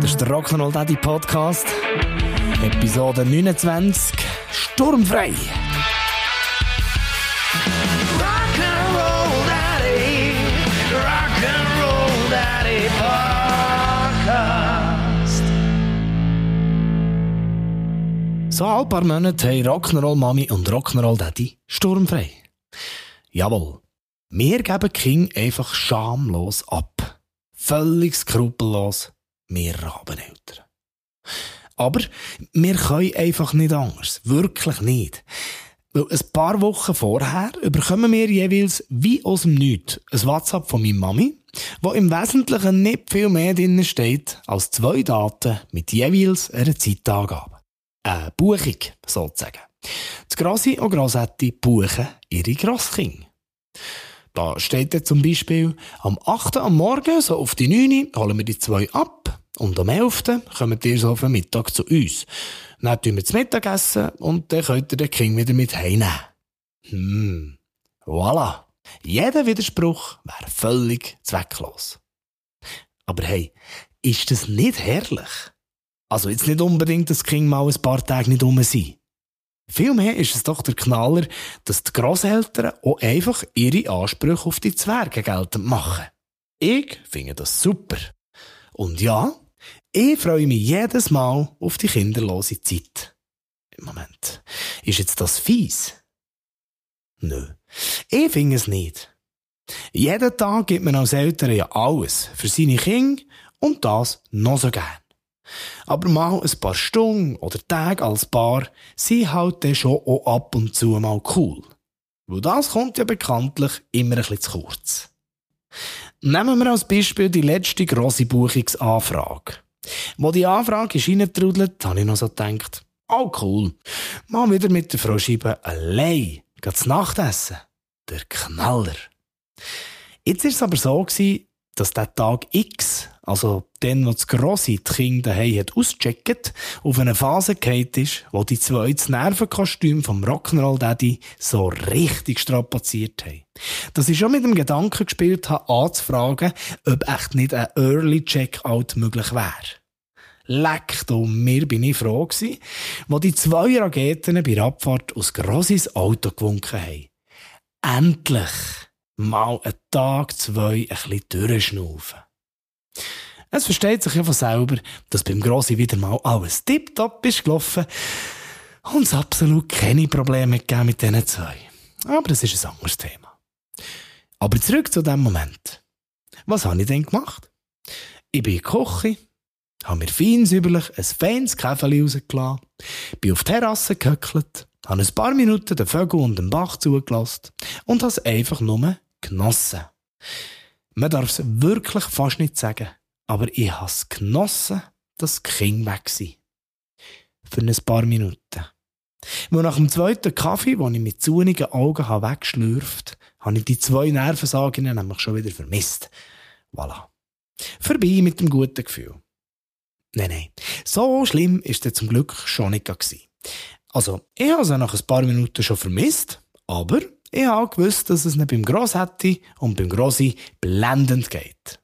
Das ist der Rock'n'Roll Daddy Podcast. Episode 29. Sturmfrei. Rock'n'Roll Daddy, Rock'n'Roll Daddy Podcast. So ein paar Monate haben Rock'n'Roll Mami und Rock'n'Roll Daddy sturmfrei. Jawohl. Wir geben King einfach schamlos ab. Völlig skrupellos. Wir Rabeneltern. Aber wir können einfach nicht anders. Wirklich nicht. Weil ein paar Wochen vorher bekommen wir jeweils wie aus dem Nichts ein WhatsApp von meiner Mami, wo im Wesentlichen nicht viel mehr drin steht als zwei Daten mit jeweils einer Zeitangabe. Eine Buchung, sozusagen. Die Grossi und Grossetti buchen ihre Grosskinder. Da steht jetzt zum Beispiel, am 8. am Morgen, so auf die 9. holen wir die zwei ab und am 11. kommen die so auf den Mittag zu uns. Dann tun wir das Mittagessen und dann könnt ihr den Kind wieder mit heimnehmen. Hm, voilà. Jeder Widerspruch wäre völlig zwecklos. Aber hey, ist das nicht herrlich? Also jetzt nicht unbedingt, dass das Kind mal ein paar Tage nicht rum sind. Vielmehr ist es doch der Knaller, dass die Grosseltern auch einfach ihre Ansprüche auf die Zwerge geltend machen. Ich finde das super. Und ja, ich freue mich jedes Mal auf die kinderlose Zeit. Moment, ist jetzt das fies? Nö, ich finde es nicht. Jeden Tag gibt man als Eltern ja alles für seine Kinder und das noch so gern. Aber mal ein paar Stunden oder Tage als Paar sind halt dann schon auch ab und zu mal cool. Weil das kommt ja bekanntlich immer ein bisschen zu kurz. Nehmen wir als Beispiel die letzte grosse Buchungsanfrage. Wo die Anfrage ist reingetrudelt, habe ich noch so gedacht, oh cool, mal wieder mit der Frau Scheibe allein zu Nachtessen. Der Knaller. Jetzt war es aber so, gewesen, dass der Tag X, also den, wo das Grosse die Kinder daheim hat ausgecheckt, auf eine Phase gehalten ist, wo die zwei das Nervenkostüm vom Rock'n'Roll Daddy so richtig strapaziert haben. Dass ich schon mit dem Gedanken gespielt habe, anzufragen, ob echt nicht ein Early Checkout möglich wäre. Leck, du, mir bin ich froh gewesen, wo die zwei Raketen bei der Abfahrt aus Grossis Auto gewunken haben. Endlich! mal einen Tag, zwei ein bisschen durchschnaufen. Es versteht sich ja von selber, dass beim Grossi wieder mal alles tipptopp ist gelaufen und es absolut keine Probleme gegeben mit diesen zwei. Aber das ist ein anderes Thema. Aber zurück zu dem Moment. Was habe ich denn gemacht? Ich bin in die Küche, habe mir feinsäuberlich ein feines Käfeli rausgelassen, bin auf die Terrasse gehöckelt, habe ein paar Minuten den Vögel und den Bach zugelassen und habe es einfach nur genossen. Man darf es wirklich fast nicht sagen, aber ich habe es genossen, dass die Kinder weg sind. Für ein paar Minuten. Wo nach dem zweiten Kaffee, den ich mit zunigen Augen habe weggeschlürft, habe ich die zwei Nervensagen nämlich schon wieder vermisst. Voilà. Vorbei mit dem guten Gefühl. Nein, nein. So schlimm ist es zum Glück schon nicht gewesen. Also, ich habe es nach ein paar Minuten schon vermisst, aber ich habe gewusst, dass es nicht beim Grossetti und beim Grossi blendend geht.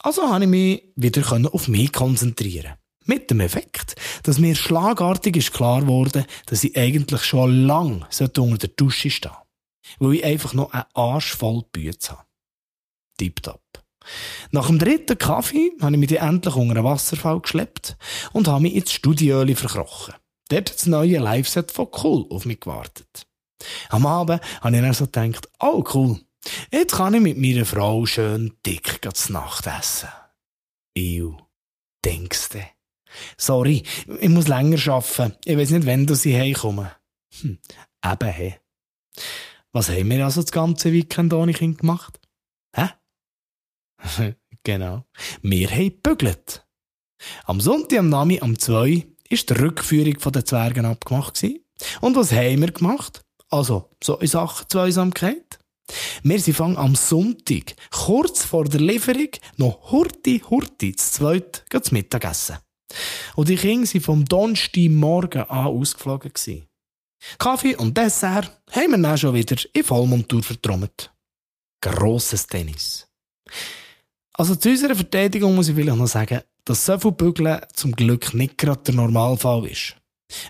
Also habe ich mich wieder auf mich konzentrieren. Mit dem Effekt, dass mir schlagartig ist klar wurde, dass ich eigentlich schon lang unter der Dusche stehen Weil ich einfach noch einen Arsch voll Bütze habe. Tipptopp. Nach dem dritten Kaffee habe ich mich endlich unter einen Wasserfall geschleppt und habe mich ins Studioöli verkrochen. Dort hat das neue Live-Set von Cool auf mich gewartet. Am Abend habe ich dann so gedacht, oh cool, jetzt kann ich mit meiner Frau schön dick zu Nacht essen. Ew, denkst du? Sorry, ich muss länger arbeiten. Ich weiß nicht, wann du sie heimkommen. Hm, eben, hey. Was haben wir also das ganze Weekend ohne Kind gemacht? Hä? genau. Wir haben gebügelt. Am Sonntag am Nami am 2 war die Rückführung der Zwergen abgemacht. Und was haben wir gemacht? Also, so in Sachen Zweisamkeit. Wir sind fang am Sonntag, kurz vor der Lieferung, noch hurti hurti zu zweit zu Mittagessen. Und die Kinder waren vom Donnerstagmorgen an ausgeflogen. Kaffee und Dessert haben wir dann schon wieder in Vollmontur vertrommelt. Grosses Tennis. Also zu unserer Verteidigung muss ich vielleicht noch sagen, dass so viel Bügeln zum Glück nicht gerade der Normalfall ist.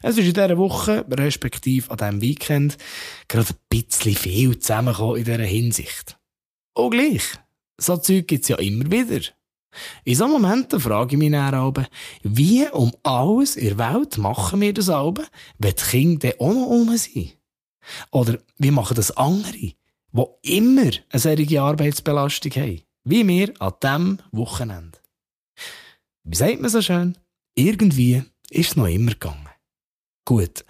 Es ist in dieser Woche, respektive an diesem Weekend, gerade ein bisschen viel zusammengekommen in dieser Hinsicht. Auch gleich. So Zeug gibt's ja immer wieder. In so Momenten frage ich mich dann aber, wie um alles in der Welt machen wir das aber, wenn die Kinder auch noch rum sind? Oder wie machen das andere, die immer eine solche Arbeitsbelastung haben? Wie wir an diesem Wochenende. Wie sagt man so schön? Irgendwie ist es noch immer gegangen. Gut,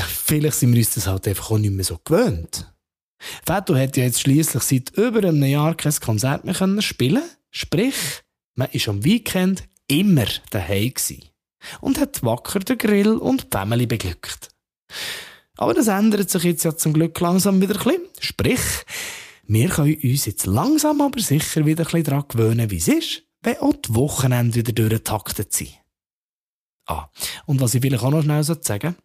vielleicht sind wir uns das halt einfach auch nicht mehr so gewöhnt. Fetto hat ja jetzt schließlich seit über einem Jahr kein Konzert mehr können spielen. Sprich, man ist am Weekend immer daheim und hat wacker den Grill und die Family beglückt. Aber das ändert sich jetzt ja zum Glück langsam wieder ein bisschen. Sprich, wir können uns jetzt langsam aber sicher wieder ein bisschen daran gewöhnen, wie es ist, wenn auch die Wochenende wieder durchgetaktet sind. Ah, und was ich vielleicht auch noch schnell sagen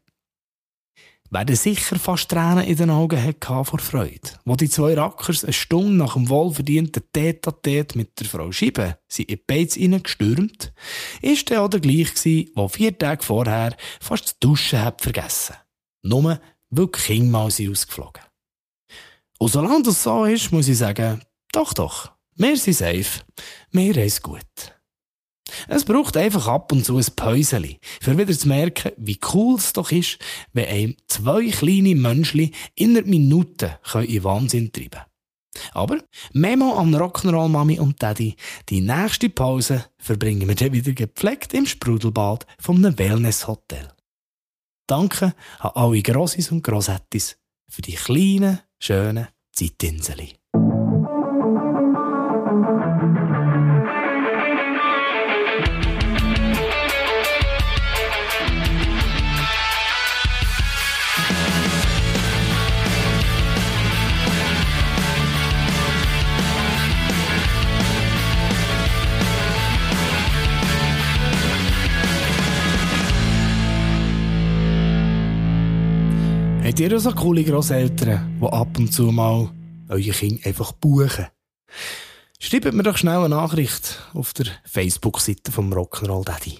Wer sicher fast Tränen in den Augen hatte vor Freude, wo die zwei Rackers eine Stunde nach dem wohlverdienten tete mit der Frau Scheibe sie in die Beiz reingestürmt, ist der auch der gleich gsi, der vier Tage vorher fast das Duschen hat vergessen. Nur, weil die Kinder mal sind ausgeflogen. Und solange das so ist, muss ich sagen, doch, doch, wir sind safe, wir haben es gut. Es braucht einfach ab und zu ein Päuseli, für wieder zu merken, wie cool es doch ist, wenn einem zwei kleine Menschen innerhalb Minuten in Wahnsinn treiben können. Aber Memo an Rock'n'Roll Mami und Daddy, die nächste Pause verbringen wir dann wieder gepflegt im Sprudelbad vom einem Wellness-Hotel. Danke an alle Grossis und Grossettis für die kleinen, schönen Zeitinseli. Habt ihr so coole Grosseltern, die ab und zu mal eure Kinder einfach buchen? Schreibt mir doch schnell eine Nachricht auf der Facebook-Seite vom Rock'n'Roll Daddy.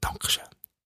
Dankeschön.